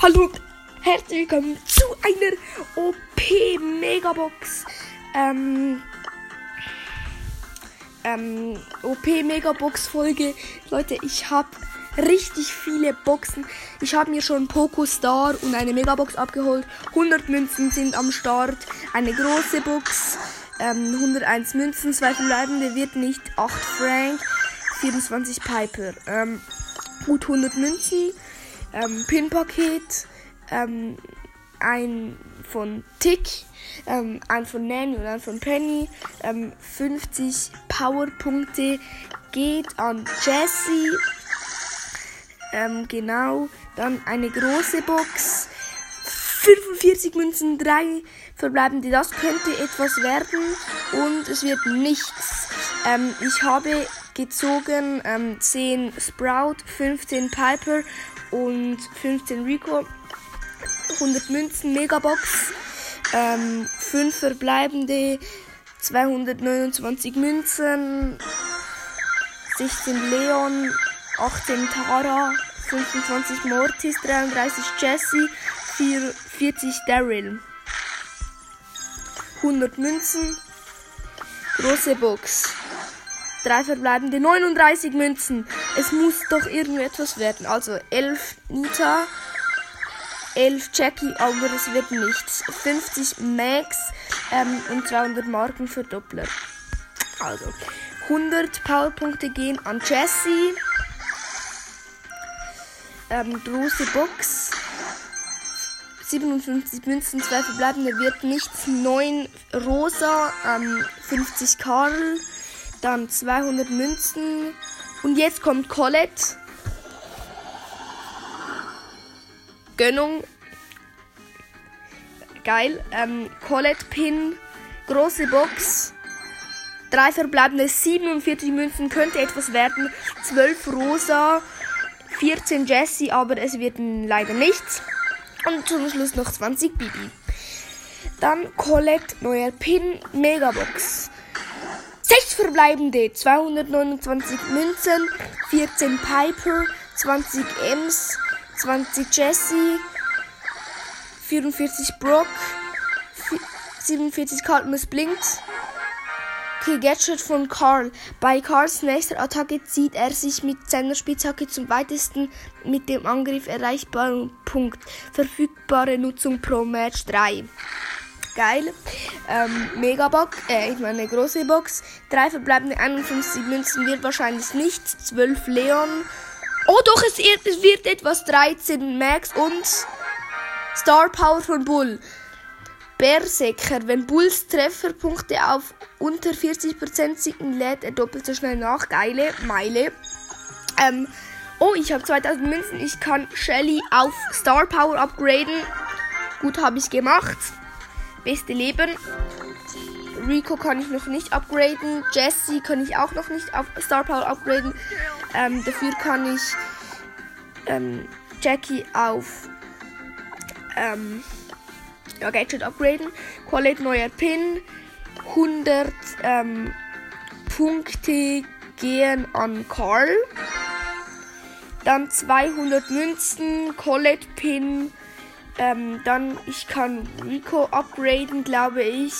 Hallo und herzlich willkommen zu einer OP Megabox. Ähm, ähm, OP Megabox Folge. Leute, ich habe richtig viele Boxen. Ich habe mir schon Poco Star und eine Megabox abgeholt. 100 Münzen sind am Start. Eine große Box. Ähm, 101 Münzen, zwei verbleibende wird nicht 8 Frank, 24 Piper. Ähm, gut 100 Münzen ähm, Pin-Paket, ähm, ein von Tick, ähm, ein von Nanny und ein von Penny. Ähm, 50 Powerpunkte geht an Jessie. Ähm, genau. Dann eine große Box. 45 Münzen, 3 verbleibende. Das könnte etwas werden. Und es wird nichts. Ähm, ich habe gezogen ähm, 10 Sprout, 15 Piper und 15 Rico. 100 Münzen, Megabox. Ähm, 5 verbleibende, 229 Münzen, 16 Leon, 18 Tara, 25 Mortis, 33 Jesse, 4, 40 Daryl. 100 Münzen, große Box. Drei verbleibende 39 Münzen. Es muss doch irgendetwas werden. Also 11 Nita, 11 Jackie, aber es wird nichts. 50 Max ähm, und 200 Marken für Doppler. Also 100 Powerpunkte gehen an Jessie. Ähm, große Box. 57 Münzen, 2 verbleibende wird nichts. 9 Rosa, ähm, 50 Karl, dann 200 Münzen. Und jetzt kommt Colette. Gönnung. Geil. Ähm, Colette Pin. Große Box. Drei verbleibende 47 Münzen könnte etwas werden. 12 Rosa. 14 Jessie, aber es wird leider nichts. Und zum Schluss noch 20 Bibi. Dann Colette, neuer Pin, Megabox. 6 verbleibende, 229 Münzen, 14 Piper, 20 Ems, 20 Jessie, 44 Brock, 47 Cartmus blinkt. Okay, Gadget von Carl. Bei Carls nächster Attacke zieht er sich mit seiner Spitzhacke zum weitesten mit dem Angriff erreichbaren Punkt. Verfügbare Nutzung pro Match 3 geil. Ähm, Megabox, äh, ich meine große Box. Drei verbleibende 51 Münzen wird wahrscheinlich nichts. 12 Leon. Oh doch, es, wird etwas. 13 Max und Star Power von Bull. Berserker. Wenn Bulls Trefferpunkte auf unter 40% sinken, lädt er doppelt so schnell nach. Geile Meile. Ähm, oh, ich habe 2000 Münzen. Ich kann Shelly auf Star Power upgraden. Gut, habe ich gemacht. Beste Leben. Rico kann ich noch nicht upgraden. Jesse kann ich auch noch nicht auf Star Power upgraden. Ähm, dafür kann ich ähm, Jackie auf ähm, ja, Gadget upgraden. Quality neuer Pin. 100 ähm, Punkte gehen an Carl. Dann 200 Münzen. Colette Pin. Ähm, dann, ich kann Rico upgraden, glaube ich.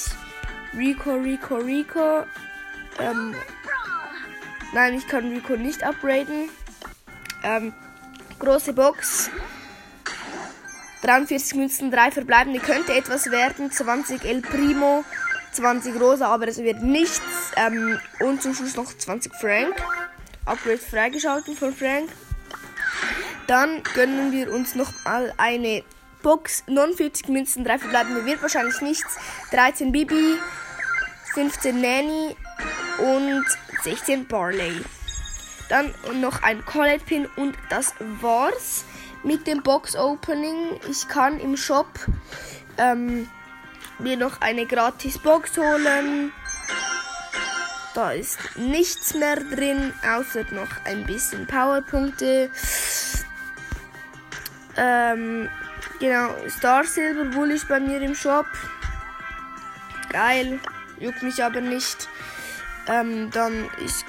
Rico, Rico, Rico. Ähm, nein, ich kann Rico nicht upgraden. Ähm, große Box. 43 Münzen, 3 verbleibende könnte etwas werden. 20 El Primo, 20 Rosa, aber es wird nichts. Ähm, und zum Schluss noch 20 Frank. Upgrade freigeschalten von Frank. Dann gönnen wir uns noch mal eine Box 49 Münzen, 3 verbleibende wird wahrscheinlich nichts. 13 Bibi, 15 Nanny und 16 Barley. Dann noch ein Colette Pin und das war's mit dem Box Opening. Ich kann im Shop ähm, mir noch eine gratis Box holen. Da ist nichts mehr drin, außer noch ein bisschen Powerpunkte. Ähm, Genau, Star Silver Wool ist bei mir im Shop. Geil, juckt mich aber nicht. Ähm, dann ich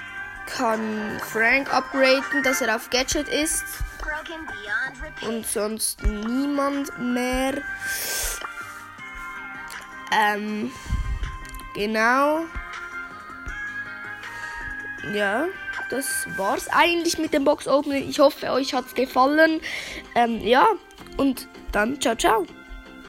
kann Frank upgraden, dass er auf Gadget ist. und sonst niemand mehr. Ähm, genau. Ja, das war's eigentlich mit dem Box Opening. Ich hoffe, euch hat's gefallen. Ähm, ja, und dann ciao, ciao.